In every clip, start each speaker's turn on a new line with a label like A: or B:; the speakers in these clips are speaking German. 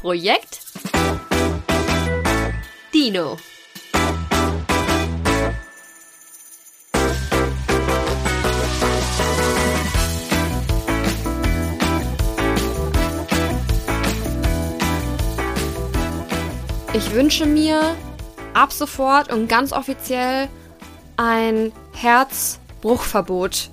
A: Projekt Dino. Ich wünsche mir ab sofort und ganz offiziell ein Herzbruchverbot.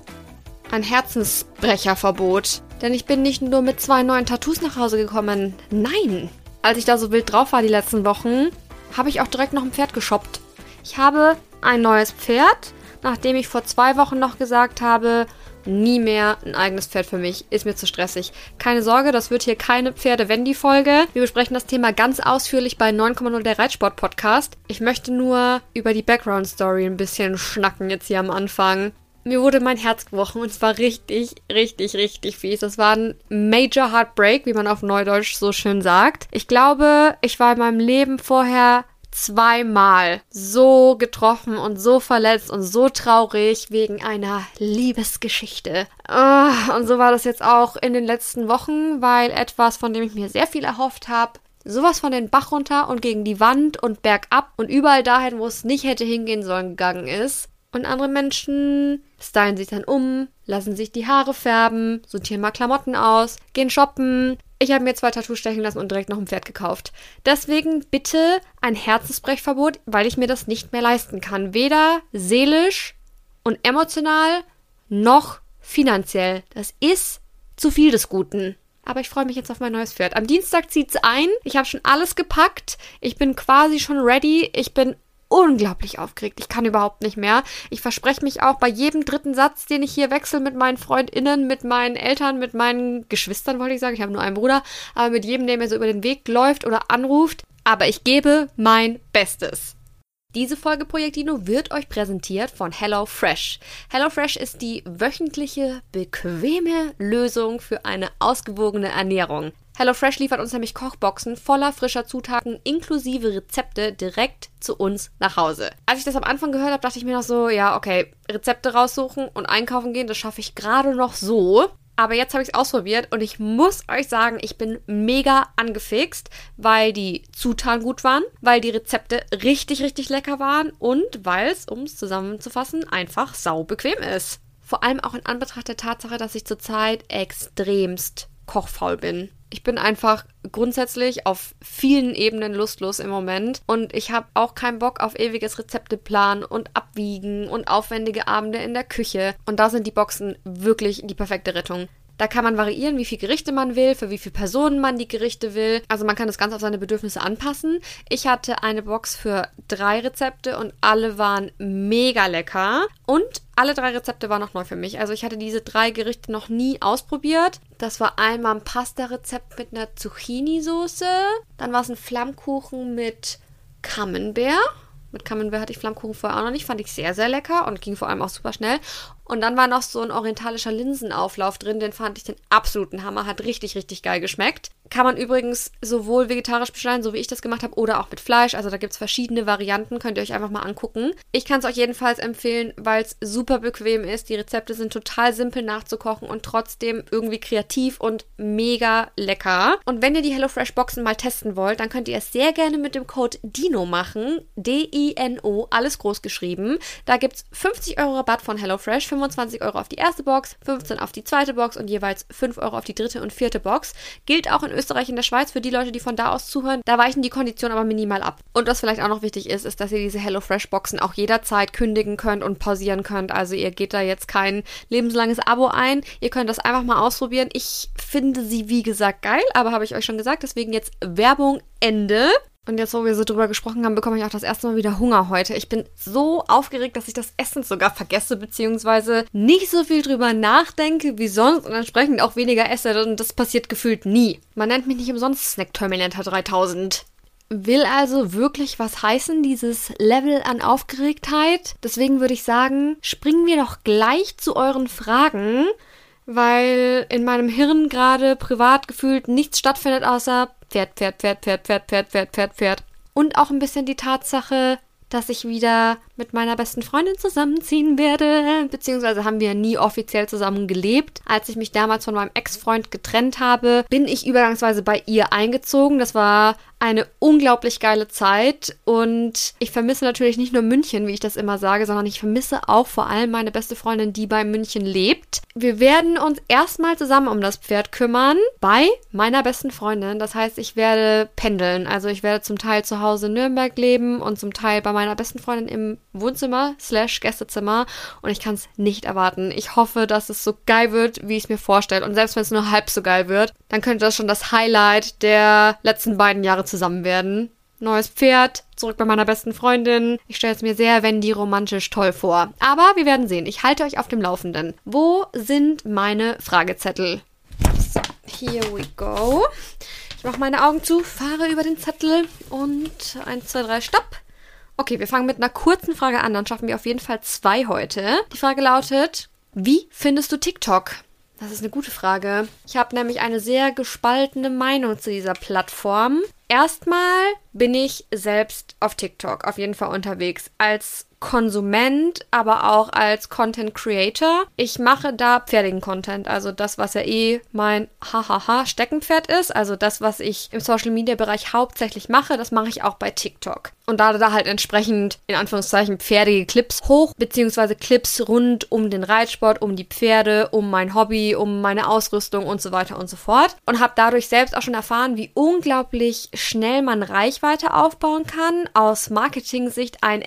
A: Ein Herzensbrecherverbot. Denn ich bin nicht nur mit zwei neuen Tattoos nach Hause gekommen. Nein! Als ich da so wild drauf war die letzten Wochen, habe ich auch direkt noch ein Pferd geshoppt. Ich habe ein neues Pferd, nachdem ich vor zwei Wochen noch gesagt habe, nie mehr ein eigenes Pferd für mich. Ist mir zu stressig. Keine Sorge, das wird hier keine Pferde-Wendy-Folge. Wir besprechen das Thema ganz ausführlich bei 9,0 der Reitsport-Podcast. Ich möchte nur über die Background-Story ein bisschen schnacken jetzt hier am Anfang. Mir wurde mein Herz gebrochen und es war richtig, richtig, richtig fies. Das war ein Major Heartbreak, wie man auf Neudeutsch so schön sagt. Ich glaube, ich war in meinem Leben vorher zweimal so getroffen und so verletzt und so traurig wegen einer Liebesgeschichte. Uh, und so war das jetzt auch in den letzten Wochen, weil etwas, von dem ich mir sehr viel erhofft habe, sowas von den Bach runter und gegen die Wand und bergab und überall dahin, wo es nicht hätte hingehen sollen, gegangen ist. Und andere Menschen stylen sich dann um, lassen sich die Haare färben, sortieren mal Klamotten aus, gehen shoppen, ich habe mir zwei Tattoos stechen lassen und direkt noch ein Pferd gekauft. Deswegen bitte ein Herzensbrechverbot, weil ich mir das nicht mehr leisten kann. Weder seelisch und emotional noch finanziell. Das ist zu viel des Guten. Aber ich freue mich jetzt auf mein neues Pferd. Am Dienstag zieht's ein. Ich habe schon alles gepackt. Ich bin quasi schon ready. Ich bin unglaublich aufgeregt. Ich kann überhaupt nicht mehr. Ich verspreche mich auch bei jedem dritten Satz, den ich hier wechsle mit meinen FreundInnen, mit meinen Eltern, mit meinen Geschwistern, wollte ich sagen. Ich habe nur einen Bruder, aber mit jedem, der mir so über den Weg läuft oder anruft. Aber ich gebe mein Bestes. Diese Folge Projektino wird euch präsentiert von HelloFresh. HelloFresh ist die wöchentliche, bequeme Lösung für eine ausgewogene Ernährung. HelloFresh liefert uns nämlich Kochboxen voller frischer Zutaten inklusive Rezepte direkt zu uns nach Hause. Als ich das am Anfang gehört habe, dachte ich mir noch so, ja, okay, Rezepte raussuchen und einkaufen gehen, das schaffe ich gerade noch so. Aber jetzt habe ich es ausprobiert und ich muss euch sagen, ich bin mega angefixt, weil die Zutaten gut waren, weil die Rezepte richtig, richtig lecker waren und weil es, um es zusammenzufassen, einfach sau bequem ist. Vor allem auch in Anbetracht der Tatsache, dass ich zurzeit extremst kochfaul bin ich bin einfach grundsätzlich auf vielen Ebenen lustlos im Moment und ich habe auch keinen Bock auf ewiges Rezepteplan und Abwiegen und aufwendige Abende in der Küche und da sind die Boxen wirklich die perfekte Rettung. Da kann man variieren, wie viele Gerichte man will, für wie viele Personen man die Gerichte will. Also man kann das Ganze auf seine Bedürfnisse anpassen. Ich hatte eine Box für drei Rezepte und alle waren mega lecker. Und alle drei Rezepte waren noch neu für mich. Also ich hatte diese drei Gerichte noch nie ausprobiert. Das war einmal ein Pasta-Rezept mit einer Zucchini-Soße. Dann war es ein Flammkuchen mit Camembert. Mit Camembert hatte ich Flammkuchen vorher auch noch nicht. Fand ich sehr, sehr lecker und ging vor allem auch super schnell. Und dann war noch so ein orientalischer Linsenauflauf drin, den fand ich den absoluten Hammer, hat richtig, richtig geil geschmeckt. Kann man übrigens sowohl vegetarisch bestellen, so wie ich das gemacht habe, oder auch mit Fleisch. Also da gibt es verschiedene Varianten, könnt ihr euch einfach mal angucken. Ich kann es euch jedenfalls empfehlen, weil es super bequem ist. Die Rezepte sind total simpel nachzukochen und trotzdem irgendwie kreativ und mega lecker. Und wenn ihr die HelloFresh Boxen mal testen wollt, dann könnt ihr es sehr gerne mit dem Code DINO machen. D-I-N-O, alles groß geschrieben. Da gibt es 50 Euro Rabatt von HelloFresh 25 Euro auf die erste Box, 15 auf die zweite Box und jeweils 5 Euro auf die dritte und vierte Box. Gilt auch in Österreich und der Schweiz für die Leute, die von da aus zuhören. Da weichen die Konditionen aber minimal ab. Und was vielleicht auch noch wichtig ist, ist, dass ihr diese HelloFresh-Boxen auch jederzeit kündigen könnt und pausieren könnt. Also ihr geht da jetzt kein lebenslanges Abo ein. Ihr könnt das einfach mal ausprobieren. Ich finde sie, wie gesagt, geil, aber habe ich euch schon gesagt. Deswegen jetzt Werbung Ende. Und jetzt, wo wir so drüber gesprochen haben, bekomme ich auch das erste Mal wieder Hunger heute. Ich bin so aufgeregt, dass ich das Essen sogar vergesse, beziehungsweise nicht so viel drüber nachdenke wie sonst und entsprechend auch weniger esse. Und das passiert gefühlt nie. Man nennt mich nicht umsonst Snack Terminator 3000. Will also wirklich was heißen, dieses Level an Aufgeregtheit? Deswegen würde ich sagen, springen wir doch gleich zu euren Fragen, weil in meinem Hirn gerade privat gefühlt nichts stattfindet außer Pferd, Pferd, Pferd, Pferd, Pferd, Pferd, Pferd, Pferd, Pferd. Und auch ein bisschen die Tatsache, dass ich wieder mit meiner besten Freundin zusammenziehen werde. Beziehungsweise haben wir nie offiziell zusammen gelebt. Als ich mich damals von meinem Ex-Freund getrennt habe, bin ich übergangsweise bei ihr eingezogen. Das war eine unglaublich geile Zeit und ich vermisse natürlich nicht nur München, wie ich das immer sage, sondern ich vermisse auch vor allem meine beste Freundin, die bei München lebt. Wir werden uns erstmal zusammen um das Pferd kümmern bei meiner besten Freundin. Das heißt, ich werde pendeln. Also ich werde zum Teil zu Hause in Nürnberg leben und zum Teil bei meiner besten Freundin im Wohnzimmer slash Gästezimmer und ich kann es nicht erwarten. Ich hoffe, dass es so geil wird, wie ich es mir vorstelle und selbst wenn es nur halb so geil wird, dann könnte das schon das Highlight der letzten beiden Jahre zusammen werden. Neues Pferd, zurück bei meiner besten Freundin. Ich stelle es mir sehr Wendy romantisch toll vor. Aber wir werden sehen. Ich halte euch auf dem Laufenden. Wo sind meine Fragezettel? So, here we go. Ich mache meine Augen zu, fahre über den Zettel und 1, 2, 3, stopp. Okay, wir fangen mit einer kurzen Frage an. Dann schaffen wir auf jeden Fall zwei heute. Die Frage lautet, wie findest du TikTok? Das ist eine gute Frage. Ich habe nämlich eine sehr gespaltene Meinung zu dieser Plattform. Erstmal bin ich selbst auf TikTok auf jeden Fall unterwegs als Konsument, aber auch als Content Creator. Ich mache da pferdigen Content, also das, was ja eh mein Hahaha Steckenpferd ist, also das, was ich im Social Media Bereich hauptsächlich mache, das mache ich auch bei TikTok. Und da da halt entsprechend in Anführungszeichen pferdige Clips hoch, beziehungsweise Clips rund um den Reitsport, um die Pferde, um mein Hobby, um meine Ausrüstung und so weiter und so fort. Und habe dadurch selbst auch schon erfahren, wie unglaublich schnell man Reichweite aufbauen kann. Aus Marketing-Sicht ein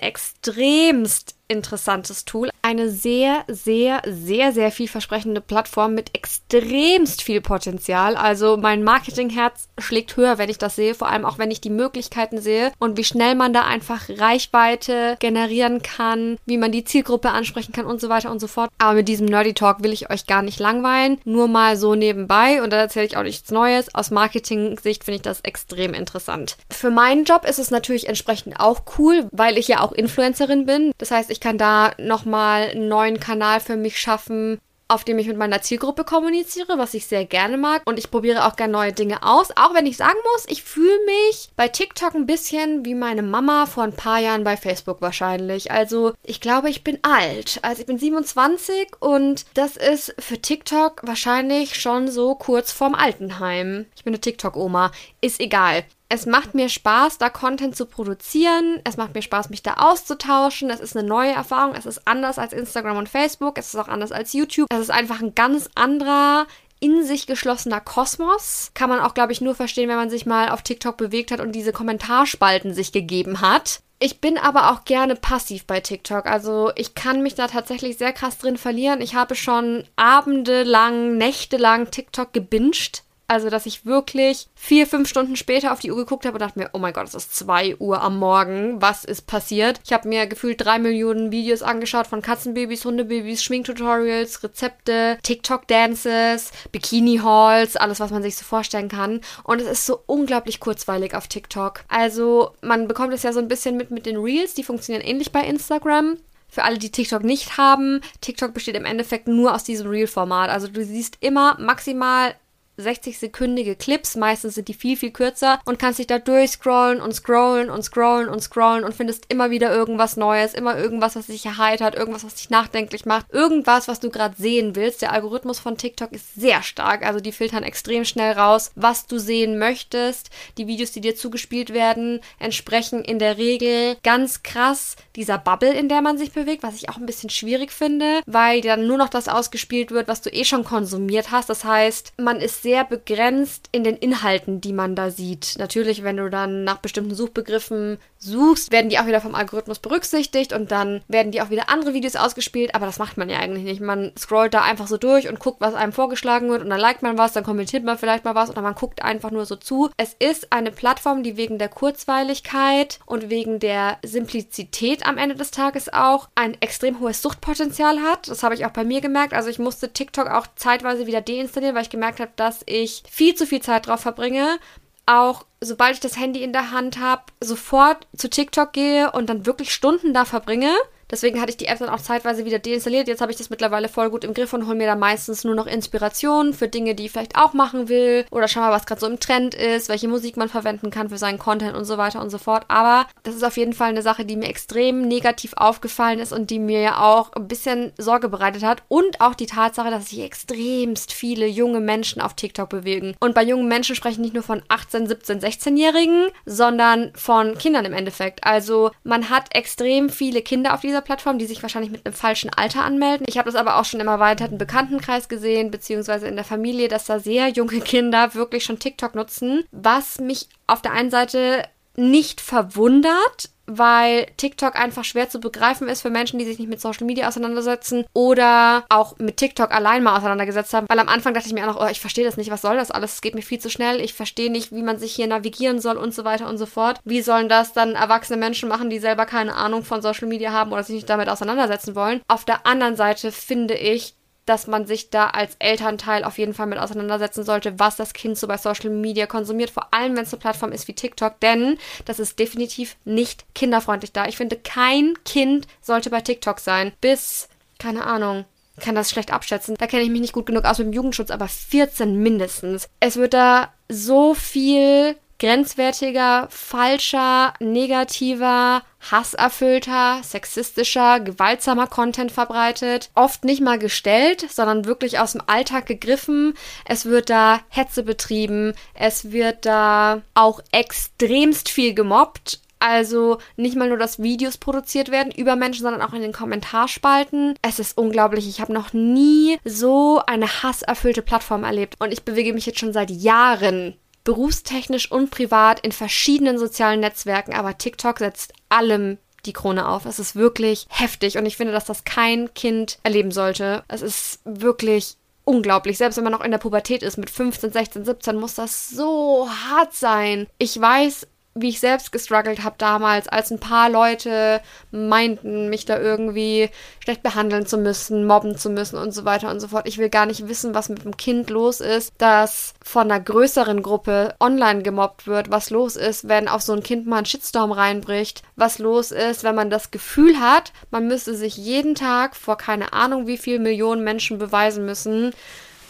A: extremst interessantes Tool. Eine sehr, sehr, sehr, sehr vielversprechende Plattform mit extremst viel Potenzial. Also mein Marketingherz schlägt höher, wenn ich das sehe, vor allem auch wenn ich die Möglichkeiten sehe und wie schnell man da einfach Reichweite generieren kann, wie man die Zielgruppe ansprechen kann und so weiter und so fort. Aber mit diesem Nerdy Talk will ich euch gar nicht langweilen, nur mal so nebenbei und da erzähle ich auch nichts Neues. Aus Marketing-Sicht finde ich das extrem interessant. Für meinen Job ist es natürlich entsprechend auch cool, weil ich ja auch Influencerin bin. Das heißt, ich kann da nochmal einen neuen Kanal für mich schaffen, auf dem ich mit meiner Zielgruppe kommuniziere, was ich sehr gerne mag. Und ich probiere auch gerne neue Dinge aus. Auch wenn ich sagen muss, ich fühle mich bei TikTok ein bisschen wie meine Mama vor ein paar Jahren bei Facebook wahrscheinlich. Also ich glaube, ich bin alt. Also ich bin 27 und das ist für TikTok wahrscheinlich schon so kurz vorm Altenheim. Ich bin eine TikTok-Oma. Ist egal es macht mir Spaß, da Content zu produzieren. Es macht mir Spaß, mich da auszutauschen. Es ist eine neue Erfahrung. Es ist anders als Instagram und Facebook. Es ist auch anders als YouTube. Es ist einfach ein ganz anderer in sich geschlossener Kosmos. Kann man auch, glaube ich, nur verstehen, wenn man sich mal auf TikTok bewegt hat und diese Kommentarspalten sich gegeben hat. Ich bin aber auch gerne passiv bei TikTok. Also ich kann mich da tatsächlich sehr krass drin verlieren. Ich habe schon abendelang, nächtelang TikTok gebinged also, dass ich wirklich vier, fünf Stunden später auf die Uhr geguckt habe und dachte mir, oh mein Gott, es ist zwei Uhr am Morgen. Was ist passiert? Ich habe mir gefühlt drei Millionen Videos angeschaut von Katzenbabys, Hundebabys, Schminktutorials, Rezepte, TikTok-Dances, Bikini-Hauls, alles, was man sich so vorstellen kann. Und es ist so unglaublich kurzweilig auf TikTok. Also, man bekommt es ja so ein bisschen mit mit den Reels, die funktionieren ähnlich bei Instagram. Für alle, die TikTok nicht haben, TikTok besteht im Endeffekt nur aus diesem Reel-Format. Also du siehst immer maximal 60-sekündige Clips, meistens sind die viel, viel kürzer und kannst dich da durchscrollen und scrollen und scrollen und scrollen und findest immer wieder irgendwas Neues, immer irgendwas, was dich erheitert, irgendwas, was dich nachdenklich macht, irgendwas, was du gerade sehen willst. Der Algorithmus von TikTok ist sehr stark, also die filtern extrem schnell raus, was du sehen möchtest. Die Videos, die dir zugespielt werden, entsprechen in der Regel ganz krass dieser Bubble, in der man sich bewegt, was ich auch ein bisschen schwierig finde, weil dann nur noch das ausgespielt wird, was du eh schon konsumiert hast. Das heißt, man ist sehr begrenzt in den Inhalten, die man da sieht. Natürlich, wenn du dann nach bestimmten Suchbegriffen suchst, werden die auch wieder vom Algorithmus berücksichtigt und dann werden die auch wieder andere Videos ausgespielt, aber das macht man ja eigentlich nicht. Man scrollt da einfach so durch und guckt, was einem vorgeschlagen wird und dann liked man was, dann kommentiert man vielleicht mal was oder man guckt einfach nur so zu. Es ist eine Plattform, die wegen der Kurzweiligkeit und wegen der Simplizität am Ende des Tages auch ein extrem hohes Suchtpotenzial hat. Das habe ich auch bei mir gemerkt. Also ich musste TikTok auch zeitweise wieder deinstallieren, weil ich gemerkt habe, dass ich viel zu viel Zeit drauf verbringe auch, sobald ich das Handy in der Hand habe, sofort zu TikTok gehe und dann wirklich Stunden da verbringe. Deswegen hatte ich die App dann auch zeitweise wieder deinstalliert. Jetzt habe ich das mittlerweile voll gut im Griff und hole mir da meistens nur noch Inspirationen für Dinge, die ich vielleicht auch machen will. Oder schau mal, was gerade so im Trend ist, welche Musik man verwenden kann für seinen Content und so weiter und so fort. Aber das ist auf jeden Fall eine Sache, die mir extrem negativ aufgefallen ist und die mir ja auch ein bisschen Sorge bereitet hat. Und auch die Tatsache, dass sich extremst viele junge Menschen auf TikTok bewegen. Und bei jungen Menschen spreche ich nicht nur von 18, 17, 16-Jährigen, sondern von Kindern im Endeffekt. Also man hat extrem viele Kinder auf dieser Plattform, die sich wahrscheinlich mit einem falschen Alter anmelden. Ich habe das aber auch schon im erweiterten Bekanntenkreis gesehen, beziehungsweise in der Familie, dass da sehr junge Kinder wirklich schon TikTok nutzen, was mich auf der einen Seite nicht verwundert, weil TikTok einfach schwer zu begreifen ist für Menschen, die sich nicht mit Social Media auseinandersetzen oder auch mit TikTok allein mal auseinandergesetzt haben. Weil am Anfang dachte ich mir auch noch, oh, ich verstehe das nicht, was soll das alles? Es geht mir viel zu schnell. Ich verstehe nicht, wie man sich hier navigieren soll und so weiter und so fort. Wie sollen das dann erwachsene Menschen machen, die selber keine Ahnung von Social Media haben oder sich nicht damit auseinandersetzen wollen? Auf der anderen Seite finde ich, dass man sich da als Elternteil auf jeden Fall mit auseinandersetzen sollte, was das Kind so bei Social Media konsumiert, vor allem wenn es eine Plattform ist wie TikTok, denn das ist definitiv nicht kinderfreundlich da. Ich finde, kein Kind sollte bei TikTok sein. Bis, keine Ahnung, kann das schlecht abschätzen. Da kenne ich mich nicht gut genug aus mit dem Jugendschutz, aber 14 mindestens. Es wird da so viel grenzwertiger, falscher, negativer, hasserfüllter, sexistischer, gewaltsamer Content verbreitet. Oft nicht mal gestellt, sondern wirklich aus dem Alltag gegriffen. Es wird da Hetze betrieben. Es wird da auch extremst viel gemobbt. Also nicht mal nur, dass Videos produziert werden über Menschen, sondern auch in den Kommentarspalten. Es ist unglaublich. Ich habe noch nie so eine hasserfüllte Plattform erlebt. Und ich bewege mich jetzt schon seit Jahren berufstechnisch und privat in verschiedenen sozialen Netzwerken, aber TikTok setzt allem die Krone auf. Es ist wirklich heftig und ich finde, dass das kein Kind erleben sollte. Es ist wirklich unglaublich. Selbst wenn man noch in der Pubertät ist, mit 15, 16, 17, muss das so hart sein. Ich weiß, wie ich selbst gestruggelt habe damals, als ein paar Leute meinten, mich da irgendwie schlecht behandeln zu müssen, mobben zu müssen und so weiter und so fort. Ich will gar nicht wissen, was mit dem Kind los ist, das von einer größeren Gruppe online gemobbt wird, was los ist, wenn auf so ein Kind mal ein Shitstorm reinbricht, was los ist, wenn man das Gefühl hat, man müsste sich jeden Tag vor keine Ahnung wie viel Millionen Menschen beweisen müssen,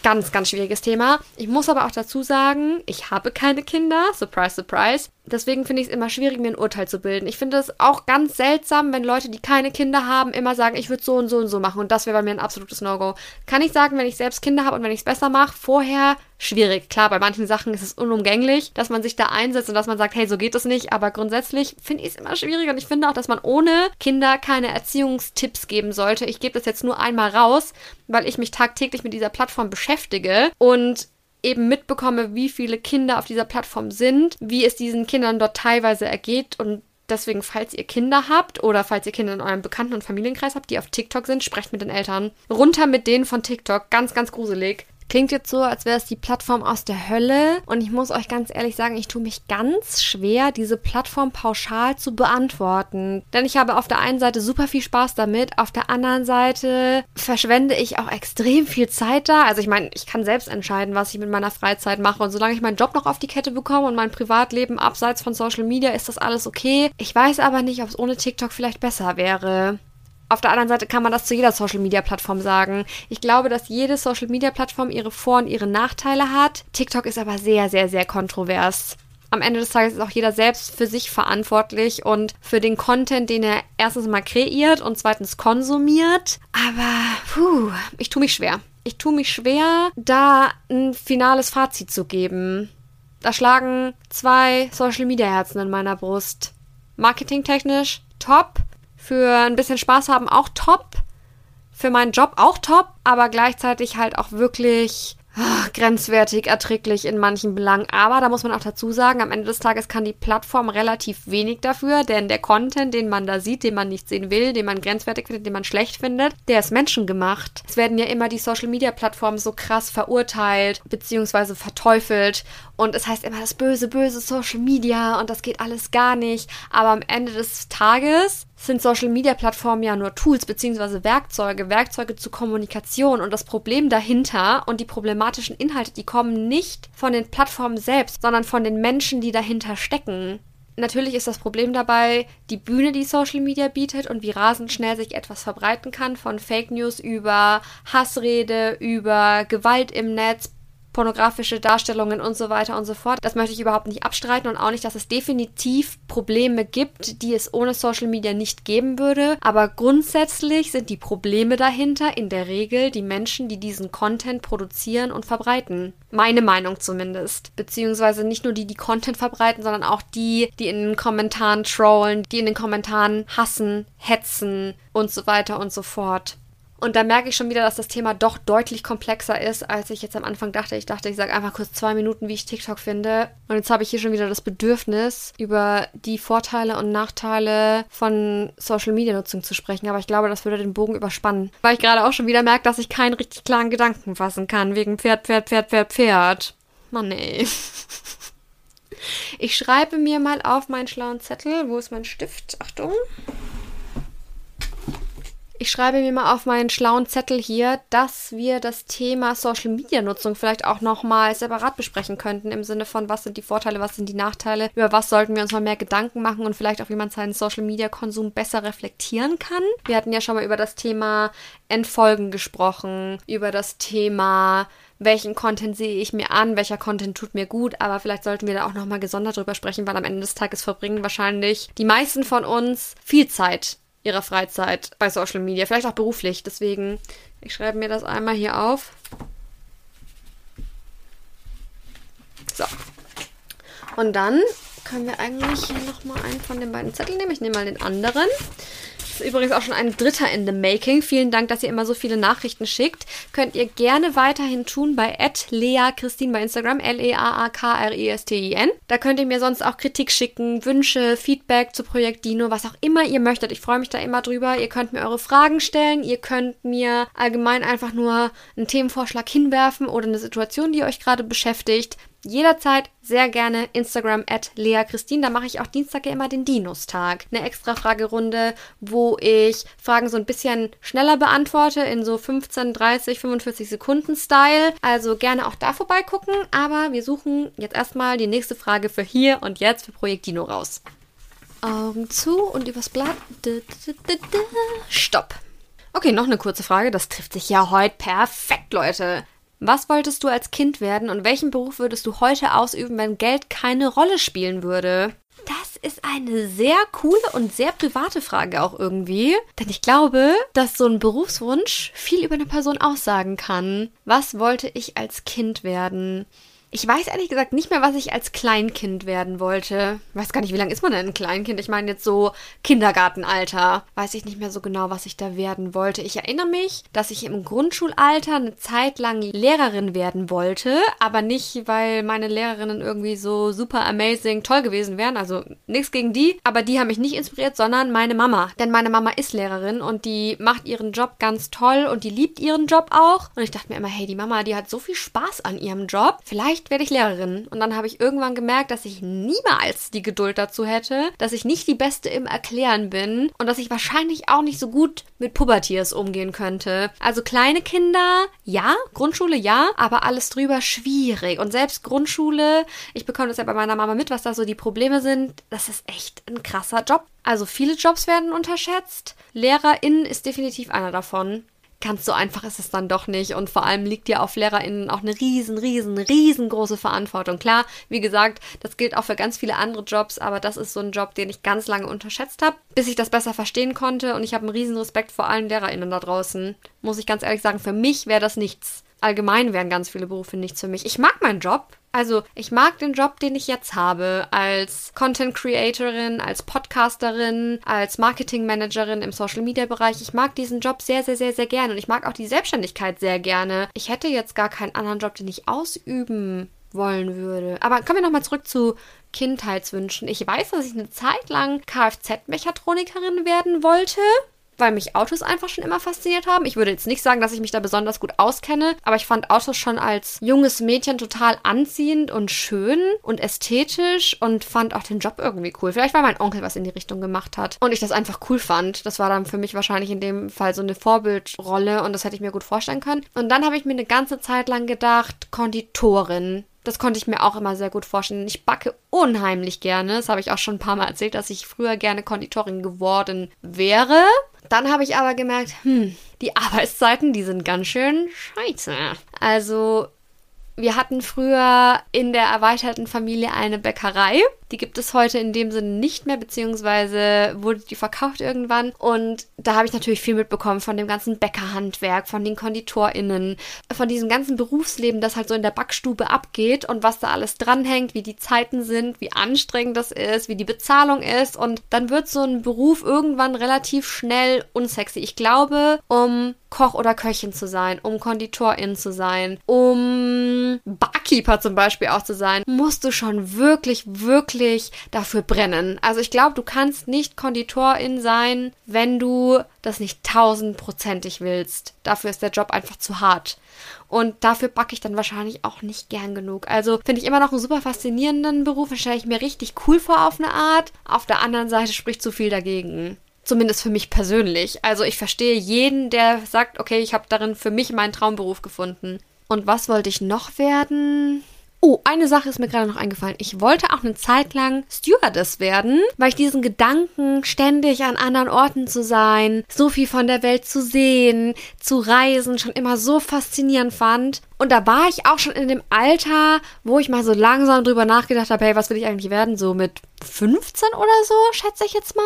A: Ganz, ganz schwieriges Thema. Ich muss aber auch dazu sagen, ich habe keine Kinder. Surprise, surprise. Deswegen finde ich es immer schwierig, mir ein Urteil zu bilden. Ich finde es auch ganz seltsam, wenn Leute, die keine Kinder haben, immer sagen, ich würde so und so und so machen. Und das wäre bei mir ein absolutes No-Go. Kann ich sagen, wenn ich selbst Kinder habe und wenn ich es besser mache, vorher schwierig. Klar, bei manchen Sachen ist es unumgänglich, dass man sich da einsetzt und dass man sagt, hey, so geht es nicht. Aber grundsätzlich finde ich es immer schwierig. Und ich finde auch, dass man ohne Kinder keine Erziehungstipps geben sollte. Ich gebe das jetzt nur einmal raus, weil ich mich tagtäglich mit dieser Plattform beschäftige. Und eben mitbekomme, wie viele Kinder auf dieser Plattform sind, wie es diesen Kindern dort teilweise ergeht und Deswegen, falls ihr Kinder habt oder falls ihr Kinder in eurem Bekannten- und Familienkreis habt, die auf TikTok sind, sprecht mit den Eltern. Runter mit denen von TikTok. Ganz, ganz gruselig. Klingt jetzt so, als wäre es die Plattform aus der Hölle. Und ich muss euch ganz ehrlich sagen, ich tue mich ganz schwer, diese Plattform pauschal zu beantworten. Denn ich habe auf der einen Seite super viel Spaß damit, auf der anderen Seite verschwende ich auch extrem viel Zeit da. Also ich meine, ich kann selbst entscheiden, was ich mit meiner Freizeit mache. Und solange ich meinen Job noch auf die Kette bekomme und mein Privatleben abseits von Social Media, ist das alles okay. Ich weiß aber nicht, ob es ohne TikTok vielleicht besser wäre. Auf der anderen Seite kann man das zu jeder Social-Media-Plattform sagen. Ich glaube, dass jede Social-Media-Plattform ihre Vor- und ihre Nachteile hat. TikTok ist aber sehr, sehr, sehr kontrovers. Am Ende des Tages ist auch jeder selbst für sich verantwortlich und für den Content, den er erstens mal kreiert und zweitens konsumiert. Aber, puh, ich tue mich schwer. Ich tue mich schwer, da ein finales Fazit zu geben. Da schlagen zwei Social-Media-Herzen in meiner Brust. Marketingtechnisch top für ein bisschen Spaß haben auch top. Für meinen Job auch top, aber gleichzeitig halt auch wirklich Ah, grenzwertig erträglich in manchen Belangen. Aber da muss man auch dazu sagen, am Ende des Tages kann die Plattform relativ wenig dafür, denn der Content, den man da sieht, den man nicht sehen will, den man grenzwertig findet, den man schlecht findet, der ist menschengemacht. Es werden ja immer die Social-Media-Plattformen so krass verurteilt bzw. verteufelt und es heißt immer das böse, böse Social Media und das geht alles gar nicht. Aber am Ende des Tages sind Social Media Plattformen ja nur Tools bzw. Werkzeuge, Werkzeuge zur Kommunikation und das Problem dahinter und die problematischen Inhalte, die kommen nicht von den Plattformen selbst, sondern von den Menschen, die dahinter stecken. Natürlich ist das Problem dabei die Bühne, die Social Media bietet und wie rasend schnell sich etwas verbreiten kann, von Fake News über Hassrede, über Gewalt im Netz, pornografische Darstellungen und so weiter und so fort. Das möchte ich überhaupt nicht abstreiten und auch nicht, dass es definitiv Probleme gibt, die es ohne Social Media nicht geben würde. Aber grundsätzlich sind die Probleme dahinter in der Regel die Menschen, die diesen Content produzieren und verbreiten. Meine Meinung zumindest. Beziehungsweise nicht nur die, die Content verbreiten, sondern auch die, die in den Kommentaren trollen, die in den Kommentaren hassen, hetzen und so weiter und so fort. Und da merke ich schon wieder, dass das Thema doch deutlich komplexer ist, als ich jetzt am Anfang dachte. Ich dachte, ich sage einfach kurz zwei Minuten, wie ich TikTok finde. Und jetzt habe ich hier schon wieder das Bedürfnis, über die Vorteile und Nachteile von Social Media Nutzung zu sprechen. Aber ich glaube, das würde den Bogen überspannen. Weil ich gerade auch schon wieder merke, dass ich keinen richtig klaren Gedanken fassen kann. Wegen Pferd, Pferd, Pferd, Pferd, Pferd. Mann, ey. Ich schreibe mir mal auf meinen schlauen Zettel. Wo ist mein Stift? Achtung. Ich schreibe mir mal auf meinen schlauen Zettel hier, dass wir das Thema Social Media Nutzung vielleicht auch nochmal separat besprechen könnten, im Sinne von, was sind die Vorteile, was sind die Nachteile, über was sollten wir uns mal mehr Gedanken machen und vielleicht auch, wie man seinen Social Media Konsum besser reflektieren kann. Wir hatten ja schon mal über das Thema Entfolgen gesprochen, über das Thema welchen Content sehe ich mir an, welcher Content tut mir gut, aber vielleicht sollten wir da auch nochmal gesondert drüber sprechen, weil am Ende des Tages verbringen wahrscheinlich die meisten von uns viel Zeit ihrer Freizeit bei Social Media, vielleicht auch beruflich. Deswegen, ich schreibe mir das einmal hier auf. So. Und dann können wir eigentlich hier nochmal einen von den beiden Zetteln nehmen. Ich nehme mal den anderen ist übrigens auch schon ein dritter in the making. Vielen Dank, dass ihr immer so viele Nachrichten schickt. Könnt ihr gerne weiterhin tun bei Lea Christine bei Instagram, L-E-A-A-K-R-E-S-T-I-N. Da könnt ihr mir sonst auch Kritik schicken, Wünsche, Feedback zu Projekt Dino, was auch immer ihr möchtet. Ich freue mich da immer drüber. Ihr könnt mir eure Fragen stellen. Ihr könnt mir allgemein einfach nur einen Themenvorschlag hinwerfen oder eine Situation, die euch gerade beschäftigt jederzeit sehr gerne Instagram at Lea Christine. Da mache ich auch Dienstag ja immer den Dinos-Tag. Eine extra Fragerunde, wo ich Fragen so ein bisschen schneller beantworte, in so 15, 30, 45 Sekunden Style. Also gerne auch da vorbeigucken. Aber wir suchen jetzt erstmal die nächste Frage für hier und jetzt für Projekt Dino raus. Augen zu und übers Blatt. Stopp. Okay, noch eine kurze Frage. Das trifft sich ja heute perfekt, Leute. Was wolltest du als Kind werden und welchen Beruf würdest du heute ausüben, wenn Geld keine Rolle spielen würde? Das ist eine sehr coole und sehr private Frage auch irgendwie. Denn ich glaube, dass so ein Berufswunsch viel über eine Person aussagen kann. Was wollte ich als Kind werden? Ich weiß ehrlich gesagt nicht mehr, was ich als Kleinkind werden wollte. Ich weiß gar nicht, wie lange ist man denn ein Kleinkind? Ich meine jetzt so Kindergartenalter. Weiß ich nicht mehr so genau, was ich da werden wollte. Ich erinnere mich, dass ich im Grundschulalter eine Zeit lang Lehrerin werden wollte, aber nicht, weil meine Lehrerinnen irgendwie so super amazing toll gewesen wären. Also nichts gegen die, aber die haben mich nicht inspiriert, sondern meine Mama. Denn meine Mama ist Lehrerin und die macht ihren Job ganz toll und die liebt ihren Job auch. Und ich dachte mir immer, hey, die Mama, die hat so viel Spaß an ihrem Job. Vielleicht vielleicht werde ich Lehrerin. Und dann habe ich irgendwann gemerkt, dass ich niemals die Geduld dazu hätte, dass ich nicht die Beste im Erklären bin und dass ich wahrscheinlich auch nicht so gut mit Pubertiers umgehen könnte. Also kleine Kinder, ja, Grundschule ja, aber alles drüber schwierig. Und selbst Grundschule, ich bekomme das ja bei meiner Mama mit, was da so die Probleme sind. Das ist echt ein krasser Job. Also viele Jobs werden unterschätzt. Lehrerin ist definitiv einer davon ganz so einfach ist es dann doch nicht. Und vor allem liegt ja auf LehrerInnen auch eine riesen, riesen, riesengroße Verantwortung. Klar, wie gesagt, das gilt auch für ganz viele andere Jobs, aber das ist so ein Job, den ich ganz lange unterschätzt habe, bis ich das besser verstehen konnte. Und ich habe einen riesen Respekt vor allen LehrerInnen da draußen. Muss ich ganz ehrlich sagen, für mich wäre das nichts. Allgemein wären ganz viele Berufe nichts für mich. Ich mag meinen Job, also, ich mag den Job, den ich jetzt habe, als Content Creatorin, als Podcasterin, als Marketing Managerin im Social Media Bereich. Ich mag diesen Job sehr, sehr, sehr, sehr gerne und ich mag auch die Selbstständigkeit sehr gerne. Ich hätte jetzt gar keinen anderen Job, den ich ausüben wollen würde. Aber kommen wir nochmal zurück zu Kindheitswünschen. Ich weiß, dass ich eine Zeit lang Kfz-Mechatronikerin werden wollte weil mich Autos einfach schon immer fasziniert haben. Ich würde jetzt nicht sagen, dass ich mich da besonders gut auskenne, aber ich fand Autos schon als junges Mädchen total anziehend und schön und ästhetisch und fand auch den Job irgendwie cool. Vielleicht weil mein Onkel was in die Richtung gemacht hat und ich das einfach cool fand. Das war dann für mich wahrscheinlich in dem Fall so eine Vorbildrolle und das hätte ich mir gut vorstellen können. Und dann habe ich mir eine ganze Zeit lang gedacht, Konditorin Das konnte ich mir auch immer sehr gut vorstellen. Ich backe unheimlich gerne. Das habe ich auch schon ein paar Mal erzählt, dass ich früher gerne Konditorin geworden wäre. Dann habe ich aber gemerkt, hm, die Arbeitszeiten, die sind ganz schön scheiße. Also wir hatten früher in der erweiterten Familie eine Bäckerei. Die gibt es heute in dem Sinne nicht mehr, beziehungsweise wurde die verkauft irgendwann. Und da habe ich natürlich viel mitbekommen von dem ganzen Bäckerhandwerk, von den KonditorInnen, von diesem ganzen Berufsleben, das halt so in der Backstube abgeht und was da alles dranhängt, wie die Zeiten sind, wie anstrengend das ist, wie die Bezahlung ist. Und dann wird so ein Beruf irgendwann relativ schnell unsexy. Ich glaube, um Koch oder Köchin zu sein, um Konditorin zu sein, um Barkeeper zum Beispiel auch zu sein, musst du schon wirklich, wirklich dafür brennen. Also ich glaube, du kannst nicht Konditorin sein, wenn du das nicht tausendprozentig willst. Dafür ist der Job einfach zu hart. Und dafür backe ich dann wahrscheinlich auch nicht gern genug. Also finde ich immer noch einen super faszinierenden Beruf. Stelle ich mir richtig cool vor auf eine Art. Auf der anderen Seite spricht zu viel dagegen. Zumindest für mich persönlich. Also ich verstehe jeden, der sagt, okay, ich habe darin für mich meinen Traumberuf gefunden. Und was wollte ich noch werden? Oh, eine Sache ist mir gerade noch eingefallen. Ich wollte auch eine Zeit lang Stewardess werden, weil ich diesen Gedanken, ständig an anderen Orten zu sein, so viel von der Welt zu sehen, zu reisen, schon immer so faszinierend fand. Und da war ich auch schon in dem Alter, wo ich mal so langsam drüber nachgedacht habe, hey, was will ich eigentlich werden? So mit 15 oder so, schätze ich jetzt mal.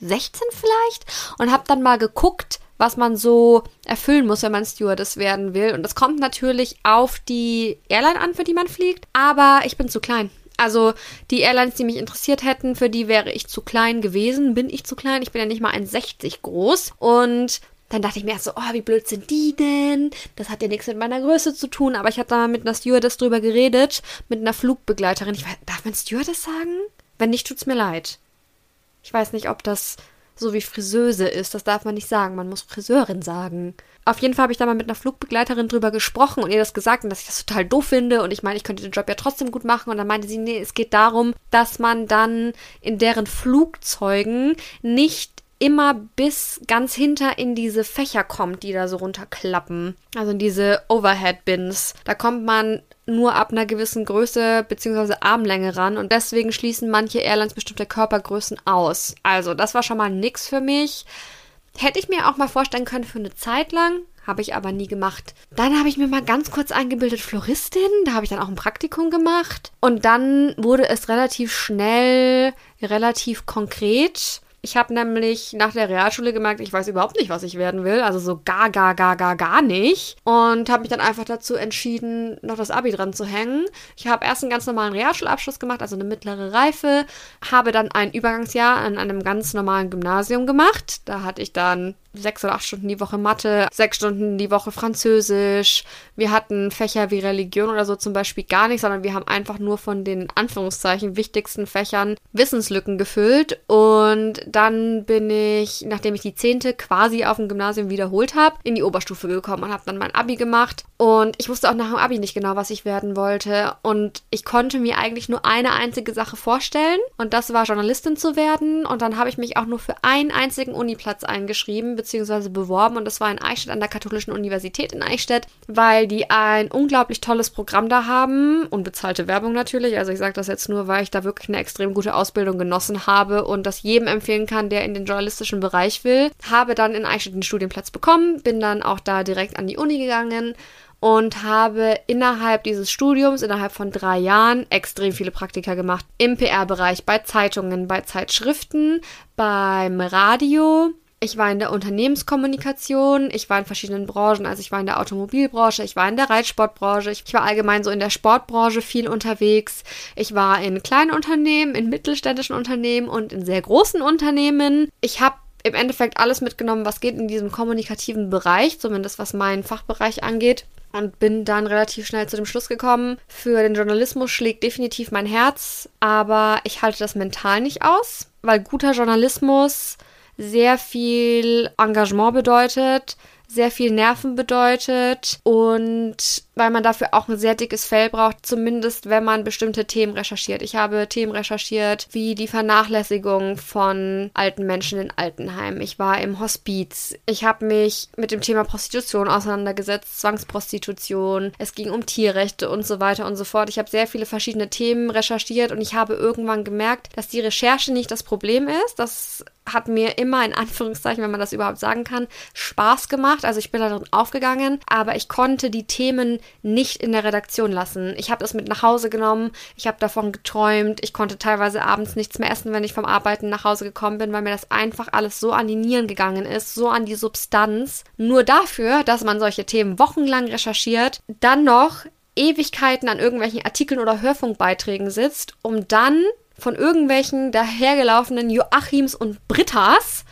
A: 16 vielleicht und habe dann mal geguckt, was man so erfüllen muss, wenn man Stewardess werden will. Und das kommt natürlich auf die Airline an, für die man fliegt. Aber ich bin zu klein. Also die Airlines, die mich interessiert hätten, für die wäre ich zu klein gewesen. Bin ich zu klein? Ich bin ja nicht mal 1,60 groß. Und dann dachte ich mir so, oh, wie blöd sind die denn? Das hat ja nichts mit meiner Größe zu tun. Aber ich habe da mit einer Stewardess drüber geredet, mit einer Flugbegleiterin. Ich weiß, darf man Stewardess sagen? Wenn nicht, tut's mir leid. Ich weiß nicht, ob das so wie Friseuse ist. Das darf man nicht sagen. Man muss Friseurin sagen. Auf jeden Fall habe ich da mal mit einer Flugbegleiterin drüber gesprochen und ihr das gesagt und dass ich das total doof finde und ich meine, ich könnte den Job ja trotzdem gut machen und dann meinte sie, nee, es geht darum, dass man dann in deren Flugzeugen nicht immer bis ganz hinter in diese Fächer kommt, die da so runterklappen. Also in diese Overhead-Bins. Da kommt man nur ab einer gewissen Größe bzw. Armlänge ran und deswegen schließen manche Airlines bestimmte Körpergrößen aus. Also, das war schon mal nix für mich. Hätte ich mir auch mal vorstellen können für eine Zeit lang, habe ich aber nie gemacht. Dann habe ich mir mal ganz kurz eingebildet Floristin, da habe ich dann auch ein Praktikum gemacht und dann wurde es relativ schnell relativ konkret ich habe nämlich nach der Realschule gemerkt, ich weiß überhaupt nicht, was ich werden will. Also so gar, gar, gar, gar, gar nicht. Und habe mich dann einfach dazu entschieden, noch das Abi dran zu hängen. Ich habe erst einen ganz normalen Realschulabschluss gemacht, also eine mittlere Reife. Habe dann ein Übergangsjahr an einem ganz normalen Gymnasium gemacht. Da hatte ich dann sechs oder acht Stunden die Woche Mathe, sechs Stunden die Woche Französisch. Wir hatten Fächer wie Religion oder so zum Beispiel gar nicht, sondern wir haben einfach nur von den Anführungszeichen wichtigsten Fächern Wissenslücken gefüllt. Und dann bin ich, nachdem ich die zehnte quasi auf dem Gymnasium wiederholt habe, in die Oberstufe gekommen und habe dann mein Abi gemacht. Und ich wusste auch nach dem Abi nicht genau, was ich werden wollte. Und ich konnte mir eigentlich nur eine einzige Sache vorstellen. Und das war Journalistin zu werden. Und dann habe ich mich auch nur für einen einzigen Uniplatz eingeschrieben bzw. beworben und das war in Eichstätt an der Katholischen Universität in Eichstätt, weil die ein unglaublich tolles Programm da haben. Unbezahlte Werbung natürlich. Also ich sage das jetzt nur, weil ich da wirklich eine extrem gute Ausbildung genossen habe und das jedem empfehlen kann, der in den journalistischen Bereich will. Habe dann in Eichstätt einen Studienplatz bekommen, bin dann auch da direkt an die Uni gegangen und habe innerhalb dieses Studiums, innerhalb von drei Jahren, extrem viele Praktika gemacht. Im PR-Bereich, bei Zeitungen, bei Zeitschriften, beim Radio, ich war in der Unternehmenskommunikation, ich war in verschiedenen Branchen, also ich war in der Automobilbranche, ich war in der Reitsportbranche, ich war allgemein so in der Sportbranche viel unterwegs. Ich war in kleinen Unternehmen, in mittelständischen Unternehmen und in sehr großen Unternehmen. Ich habe im Endeffekt alles mitgenommen, was geht in diesem kommunikativen Bereich, zumindest was meinen Fachbereich angeht. Und bin dann relativ schnell zu dem Schluss gekommen, für den Journalismus schlägt definitiv mein Herz, aber ich halte das mental nicht aus, weil guter Journalismus sehr viel Engagement bedeutet, sehr viel Nerven bedeutet und weil man dafür auch ein sehr dickes Fell braucht, zumindest wenn man bestimmte Themen recherchiert. Ich habe Themen recherchiert, wie die Vernachlässigung von alten Menschen in Altenheimen. Ich war im Hospiz. Ich habe mich mit dem Thema Prostitution auseinandergesetzt, Zwangsprostitution. Es ging um Tierrechte und so weiter und so fort. Ich habe sehr viele verschiedene Themen recherchiert und ich habe irgendwann gemerkt, dass die Recherche nicht das Problem ist. Das hat mir immer in Anführungszeichen, wenn man das überhaupt sagen kann, Spaß gemacht. Also ich bin da drin aufgegangen, aber ich konnte die Themen nicht in der Redaktion lassen. Ich habe das mit nach Hause genommen, ich habe davon geträumt, ich konnte teilweise abends nichts mehr essen, wenn ich vom Arbeiten nach Hause gekommen bin, weil mir das einfach alles so an die Nieren gegangen ist, so an die Substanz. Nur dafür, dass man solche Themen wochenlang recherchiert, dann noch Ewigkeiten an irgendwelchen Artikeln oder Hörfunkbeiträgen sitzt, um dann von irgendwelchen dahergelaufenen Joachims und Brittas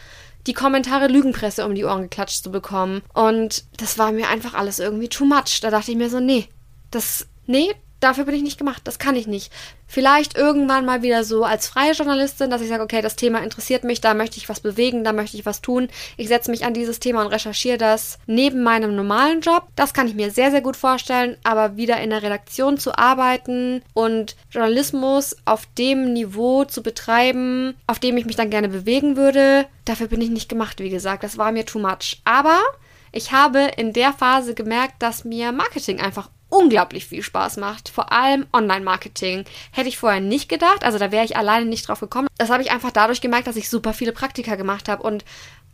A: die Kommentare Lügenpresse um die Ohren geklatscht zu bekommen. Und das war mir einfach alles irgendwie too much. Da dachte ich mir so, nee, das, nee, dafür bin ich nicht gemacht, das kann ich nicht. Vielleicht irgendwann mal wieder so als freie Journalistin, dass ich sage, okay, das Thema interessiert mich, da möchte ich was bewegen, da möchte ich was tun. Ich setze mich an dieses Thema und recherchiere das neben meinem normalen Job. Das kann ich mir sehr, sehr gut vorstellen, aber wieder in der Redaktion zu arbeiten und Journalismus auf dem Niveau zu betreiben, auf dem ich mich dann gerne bewegen würde, dafür bin ich nicht gemacht, wie gesagt. Das war mir too much. Aber ich habe in der Phase gemerkt, dass mir Marketing einfach unglaublich viel Spaß macht. Vor allem Online-Marketing. Hätte ich vorher nicht gedacht. Also da wäre ich alleine nicht drauf gekommen. Das habe ich einfach dadurch gemerkt, dass ich super viele Praktika gemacht habe. Und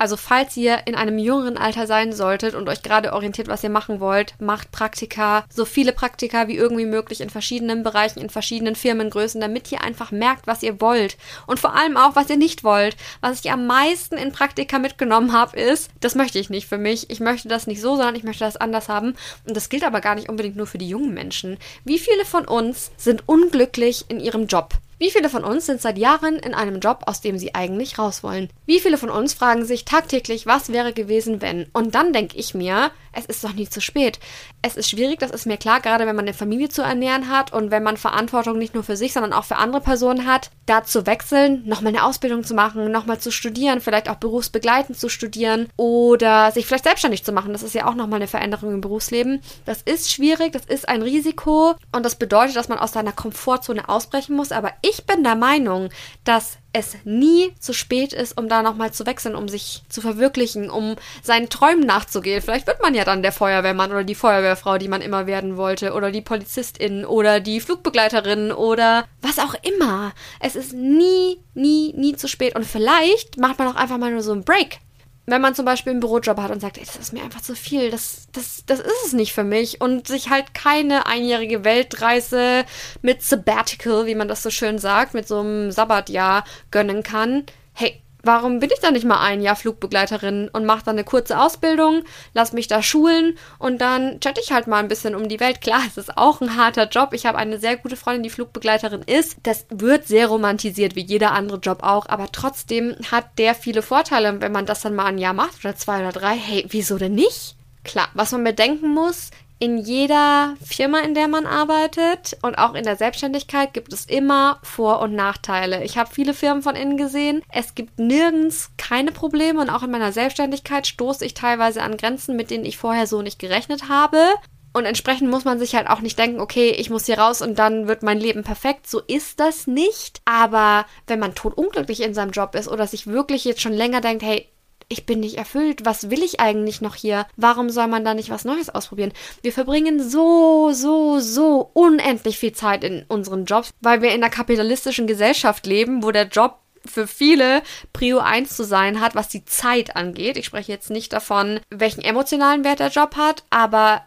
A: also falls ihr in einem jüngeren Alter sein solltet und euch gerade orientiert, was ihr machen wollt, macht Praktika, so viele Praktika wie irgendwie möglich in verschiedenen Bereichen, in verschiedenen Firmengrößen, damit ihr einfach merkt, was ihr wollt und vor allem auch, was ihr nicht wollt. Was ich am meisten in Praktika mitgenommen habe, ist, das möchte ich nicht für mich. Ich möchte das nicht so, sondern ich möchte das anders haben. Und das gilt aber gar nicht unbedingt nur für die jungen Menschen. Wie viele von uns sind unglücklich in ihrem Job? Wie viele von uns sind seit Jahren in einem Job, aus dem sie eigentlich raus wollen? Wie viele von uns fragen sich tagtäglich, was wäre gewesen, wenn? Und dann denke ich mir, es ist doch nie zu spät. Es ist schwierig, das ist mir klar, gerade wenn man eine Familie zu ernähren hat und wenn man Verantwortung nicht nur für sich, sondern auch für andere Personen hat, da zu wechseln, nochmal eine Ausbildung zu machen, nochmal zu studieren, vielleicht auch berufsbegleitend zu studieren oder sich vielleicht selbstständig zu machen. Das ist ja auch nochmal eine Veränderung im Berufsleben. Das ist schwierig, das ist ein Risiko und das bedeutet, dass man aus seiner Komfortzone ausbrechen muss. Aber ich bin der Meinung, dass es nie zu spät ist, um da nochmal zu wechseln, um sich zu verwirklichen, um seinen Träumen nachzugehen. Vielleicht wird man ja dann der Feuerwehrmann oder die Feuerwehrfrau, die man immer werden wollte, oder die Polizistin oder die Flugbegleiterin oder was auch immer. Es ist nie, nie, nie zu spät. Und vielleicht macht man auch einfach mal nur so einen Break wenn man zum Beispiel einen Bürojob hat und sagt, ey, das ist mir einfach zu viel, das, das, das ist es nicht für mich. Und sich halt keine einjährige Weltreise mit Sabbatical, wie man das so schön sagt, mit so einem Sabbatjahr gönnen kann, warum bin ich da nicht mal ein Jahr Flugbegleiterin und mache dann eine kurze Ausbildung, lass mich da schulen und dann chatte ich halt mal ein bisschen um die Welt. Klar, es ist auch ein harter Job. Ich habe eine sehr gute Freundin, die Flugbegleiterin ist. Das wird sehr romantisiert, wie jeder andere Job auch, aber trotzdem hat der viele Vorteile, wenn man das dann mal ein Jahr macht oder zwei oder drei. Hey, wieso denn nicht? Klar, was man bedenken muss, in jeder Firma, in der man arbeitet und auch in der Selbstständigkeit gibt es immer Vor- und Nachteile. Ich habe viele Firmen von innen gesehen. Es gibt nirgends keine Probleme und auch in meiner Selbstständigkeit stoße ich teilweise an Grenzen, mit denen ich vorher so nicht gerechnet habe. Und entsprechend muss man sich halt auch nicht denken, okay, ich muss hier raus und dann wird mein Leben perfekt. So ist das nicht. Aber wenn man totunglücklich in seinem Job ist oder sich wirklich jetzt schon länger denkt, hey, ich bin nicht erfüllt. Was will ich eigentlich noch hier? Warum soll man da nicht was Neues ausprobieren? Wir verbringen so, so, so unendlich viel Zeit in unseren Jobs, weil wir in einer kapitalistischen Gesellschaft leben, wo der Job für viele Prio 1 zu sein hat, was die Zeit angeht. Ich spreche jetzt nicht davon, welchen emotionalen Wert der Job hat, aber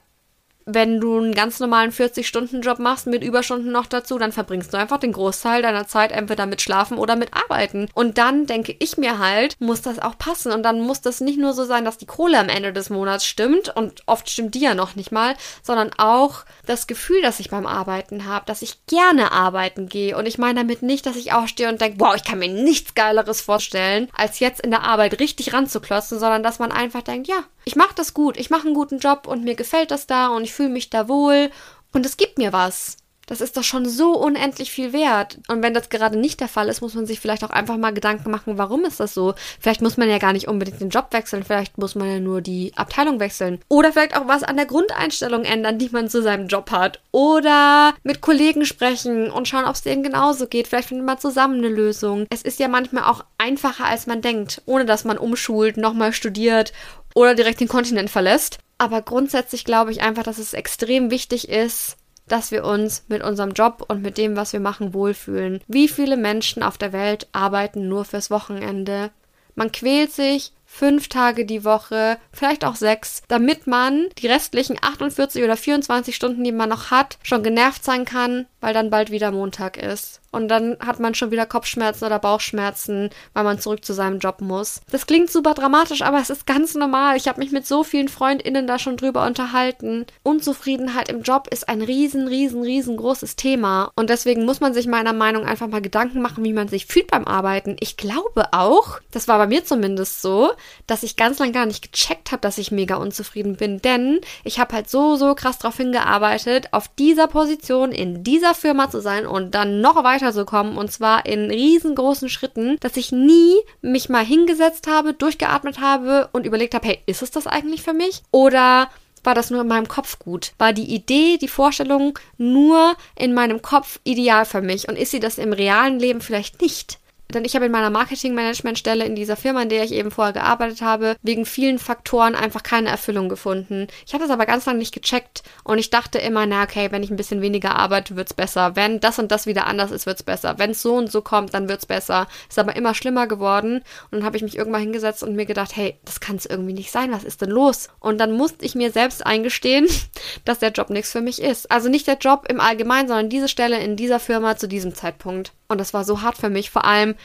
A: wenn du einen ganz normalen 40-Stunden-Job machst mit Überstunden noch dazu, dann verbringst du einfach den Großteil deiner Zeit entweder mit Schlafen oder mit Arbeiten. Und dann denke ich mir halt, muss das auch passen. Und dann muss das nicht nur so sein, dass die Kohle am Ende des Monats stimmt und oft stimmt die ja noch nicht mal, sondern auch das Gefühl, das ich beim Arbeiten habe, dass ich gerne arbeiten gehe. Und ich meine damit nicht, dass ich aufstehe und denke, wow, ich kann mir nichts Geileres vorstellen, als jetzt in der Arbeit richtig ranzuklotzen, sondern dass man einfach denkt, ja, ich mache das gut, ich mache einen guten Job und mir gefällt das da und ich fühle mich da wohl und es gibt mir was. Das ist doch schon so unendlich viel wert. Und wenn das gerade nicht der Fall ist, muss man sich vielleicht auch einfach mal Gedanken machen, warum ist das so? Vielleicht muss man ja gar nicht unbedingt den Job wechseln, vielleicht muss man ja nur die Abteilung wechseln. Oder vielleicht auch was an der Grundeinstellung ändern, die man zu seinem Job hat. Oder mit Kollegen sprechen und schauen, ob es denen genauso geht. Vielleicht findet man zusammen eine Lösung. Es ist ja manchmal auch einfacher, als man denkt, ohne dass man umschult, nochmal studiert oder direkt den Kontinent verlässt. Aber grundsätzlich glaube ich einfach, dass es extrem wichtig ist, dass wir uns mit unserem Job und mit dem, was wir machen, wohlfühlen. Wie viele Menschen auf der Welt arbeiten nur fürs Wochenende? Man quält sich fünf Tage die Woche, vielleicht auch sechs, damit man die restlichen 48 oder 24 Stunden, die man noch hat, schon genervt sein kann, weil dann bald wieder Montag ist und dann hat man schon wieder Kopfschmerzen oder Bauchschmerzen, weil man zurück zu seinem Job muss. Das klingt super dramatisch, aber es ist ganz normal. Ich habe mich mit so vielen Freundinnen da schon drüber unterhalten. Unzufriedenheit im Job ist ein riesen, riesen, riesengroßes Thema und deswegen muss man sich meiner Meinung einfach mal Gedanken machen, wie man sich fühlt beim Arbeiten. Ich glaube auch, das war bei mir zumindest so, dass ich ganz lang gar nicht gecheckt habe, dass ich mega unzufrieden bin, denn ich habe halt so, so krass darauf hingearbeitet, auf dieser Position in dieser Firma zu sein und dann noch weiter weiterzukommen und zwar in riesengroßen Schritten, dass ich nie mich mal hingesetzt habe, durchgeatmet habe und überlegt habe, hey, ist es das eigentlich für mich? Oder war das nur in meinem Kopf gut? War die Idee, die Vorstellung nur in meinem Kopf ideal für mich und ist sie das im realen Leben vielleicht nicht? Denn ich habe in meiner Marketingmanagementstelle in dieser Firma, in der ich eben vorher gearbeitet habe, wegen vielen Faktoren einfach keine Erfüllung gefunden. Ich habe das aber ganz lange nicht gecheckt und ich dachte immer, na okay, wenn ich ein bisschen weniger arbeite, wird's besser. Wenn das und das wieder anders ist, wird's besser. Wenn es so und so kommt, dann wird's besser. Ist aber immer schlimmer geworden und dann habe ich mich irgendwann hingesetzt und mir gedacht, hey, das kann es irgendwie nicht sein. Was ist denn los? Und dann musste ich mir selbst eingestehen, dass der Job nichts für mich ist. Also nicht der Job im Allgemeinen, sondern diese Stelle in dieser Firma zu diesem Zeitpunkt. Und das war so hart für mich, vor allem,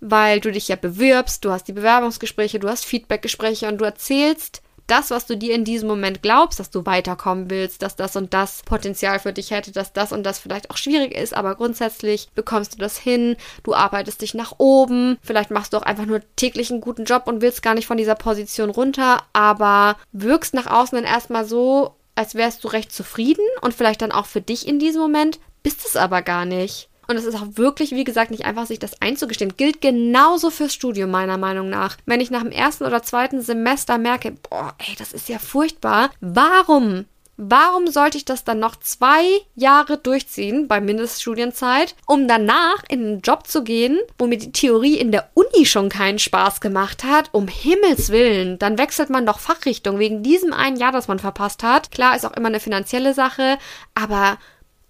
A: weil du dich ja bewirbst, du hast die Bewerbungsgespräche, du hast Feedbackgespräche und du erzählst das, was du dir in diesem Moment glaubst, dass du weiterkommen willst, dass das und das Potenzial für dich hätte, dass das und das vielleicht auch schwierig ist, aber grundsätzlich bekommst du das hin, du arbeitest dich nach oben, vielleicht machst du auch einfach nur täglich einen guten Job und willst gar nicht von dieser Position runter, aber wirkst nach außen dann erstmal so, als wärst du recht zufrieden und vielleicht dann auch für dich in diesem Moment, bist es aber gar nicht. Und es ist auch wirklich, wie gesagt, nicht einfach, sich das einzugestehen. Gilt genauso fürs Studium, meiner Meinung nach. Wenn ich nach dem ersten oder zweiten Semester merke, boah, ey, das ist ja furchtbar. Warum Warum sollte ich das dann noch zwei Jahre durchziehen bei Mindeststudienzeit, um danach in einen Job zu gehen, wo mir die Theorie in der Uni schon keinen Spaß gemacht hat? Um Himmels Willen, dann wechselt man doch Fachrichtung wegen diesem einen Jahr, das man verpasst hat. Klar, ist auch immer eine finanzielle Sache, aber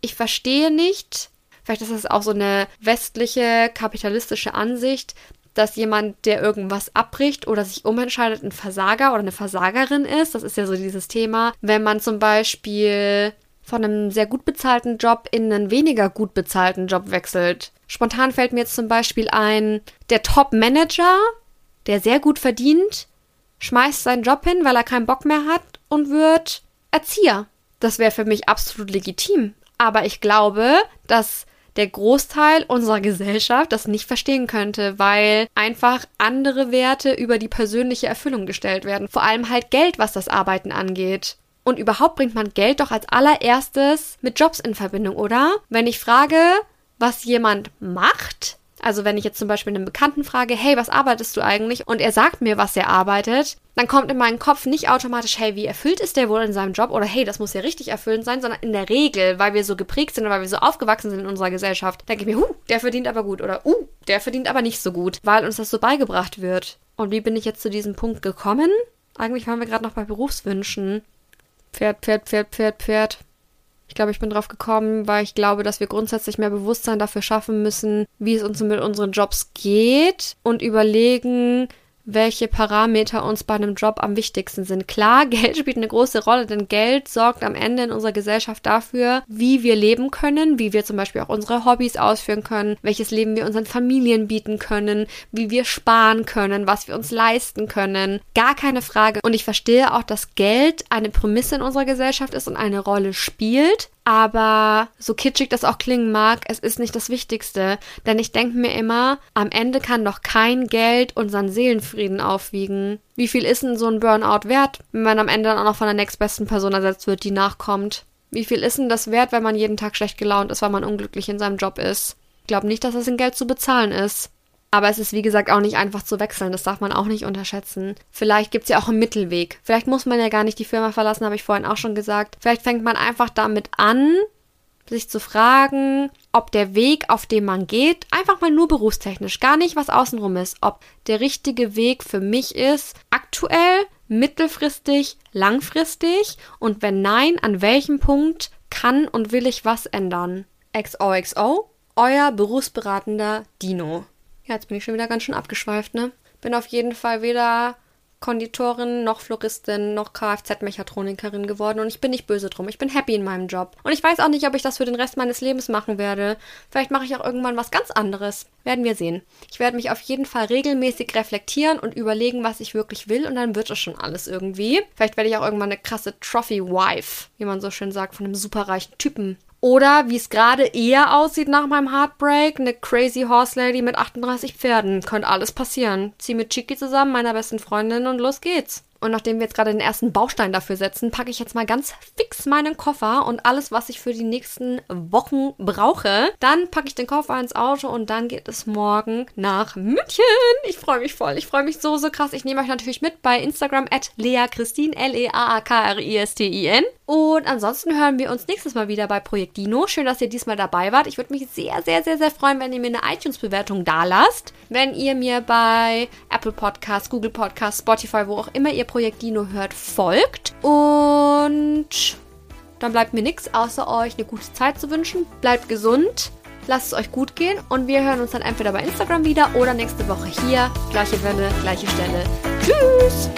A: ich verstehe nicht, Vielleicht ist es auch so eine westliche kapitalistische Ansicht, dass jemand, der irgendwas abbricht oder sich umentscheidet, ein Versager oder eine Versagerin ist. Das ist ja so dieses Thema. Wenn man zum Beispiel von einem sehr gut bezahlten Job in einen weniger gut bezahlten Job wechselt. Spontan fällt mir jetzt zum Beispiel ein, der Top-Manager, der sehr gut verdient, schmeißt seinen Job hin, weil er keinen Bock mehr hat und wird Erzieher. Das wäre für mich absolut legitim. Aber ich glaube, dass der Großteil unserer Gesellschaft das nicht verstehen könnte, weil einfach andere Werte über die persönliche Erfüllung gestellt werden. Vor allem halt Geld, was das Arbeiten angeht. Und überhaupt bringt man Geld doch als allererstes mit Jobs in Verbindung, oder? Wenn ich frage, was jemand macht, also wenn ich jetzt zum Beispiel einen Bekannten frage, hey, was arbeitest du eigentlich? Und er sagt mir, was er arbeitet, dann kommt in meinen Kopf nicht automatisch, hey, wie erfüllt ist der wohl in seinem Job? Oder hey, das muss ja richtig erfüllend sein, sondern in der Regel, weil wir so geprägt sind oder weil wir so aufgewachsen sind in unserer Gesellschaft, denke ich mir, huh, der verdient aber gut oder uh, der verdient aber nicht so gut, weil uns das so beigebracht wird. Und wie bin ich jetzt zu diesem Punkt gekommen? Eigentlich waren wir gerade noch bei Berufswünschen. Pferd, Pferd, Pferd, Pferd, Pferd. Ich glaube, ich bin drauf gekommen, weil ich glaube, dass wir grundsätzlich mehr Bewusstsein dafür schaffen müssen, wie es uns mit unseren Jobs geht und überlegen, welche Parameter uns bei einem Job am wichtigsten sind. Klar, Geld spielt eine große Rolle, denn Geld sorgt am Ende in unserer Gesellschaft dafür, wie wir leben können, wie wir zum Beispiel auch unsere Hobbys ausführen können, welches Leben wir unseren Familien bieten können, wie wir sparen können, was wir uns leisten können. Gar keine Frage. Und ich verstehe auch, dass Geld eine Prämisse in unserer Gesellschaft ist und eine Rolle spielt. Aber so kitschig das auch klingen mag, es ist nicht das Wichtigste. Denn ich denke mir immer, am Ende kann doch kein Geld unseren Seelenfrieden aufwiegen. Wie viel ist denn so ein Burnout wert, wenn man am Ende dann auch noch von der nächstbesten Person ersetzt wird, die nachkommt? Wie viel ist denn das wert, wenn man jeden Tag schlecht gelaunt ist, weil man unglücklich in seinem Job ist? Ich glaube nicht, dass das in Geld zu bezahlen ist. Aber es ist, wie gesagt, auch nicht einfach zu wechseln. Das darf man auch nicht unterschätzen. Vielleicht gibt es ja auch einen Mittelweg. Vielleicht muss man ja gar nicht die Firma verlassen, habe ich vorhin auch schon gesagt. Vielleicht fängt man einfach damit an, sich zu fragen, ob der Weg, auf dem man geht, einfach mal nur berufstechnisch, gar nicht was außenrum ist, ob der richtige Weg für mich ist, aktuell, mittelfristig, langfristig und wenn nein, an welchem Punkt kann und will ich was ändern. XOXO, euer berufsberatender Dino. Ja, jetzt bin ich schon wieder ganz schön abgeschweift, ne? Bin auf jeden Fall weder Konditorin, noch Floristin, noch Kfz-Mechatronikerin geworden und ich bin nicht böse drum. Ich bin happy in meinem Job. Und ich weiß auch nicht, ob ich das für den Rest meines Lebens machen werde. Vielleicht mache ich auch irgendwann was ganz anderes. Werden wir sehen. Ich werde mich auf jeden Fall regelmäßig reflektieren und überlegen, was ich wirklich will und dann wird es schon alles irgendwie. Vielleicht werde ich auch irgendwann eine krasse Trophy-Wife, wie man so schön sagt, von einem superreichen Typen. Oder wie es gerade eher aussieht nach meinem Heartbreak, eine crazy Horse Lady mit 38 Pferden. Könnte alles passieren. Zieh mit Chiki zusammen, meiner besten Freundin, und los geht's. Und nachdem wir jetzt gerade den ersten Baustein dafür setzen, packe ich jetzt mal ganz fix meinen Koffer und alles, was ich für die nächsten Wochen brauche. Dann packe ich den Koffer ins Auto und dann geht es morgen nach München. Ich freue mich voll. Ich freue mich so, so krass. Ich nehme euch natürlich mit bei Instagram at Lea Christine, L-E-A-A-K-R-I-S-T-I-N. Und ansonsten hören wir uns nächstes Mal wieder bei Projekt Dino. Schön, dass ihr diesmal dabei wart. Ich würde mich sehr, sehr, sehr, sehr freuen, wenn ihr mir eine iTunes-Bewertung da lasst. Wenn ihr mir bei Apple Podcasts, Google Podcasts, Spotify, wo auch immer ihr Projekt Dino hört, folgt. Und dann bleibt mir nichts, außer euch eine gute Zeit zu wünschen. Bleibt gesund, lasst es euch gut gehen und wir hören uns dann entweder bei Instagram wieder oder nächste Woche hier. Gleiche Welle, gleiche Stelle. Tschüss!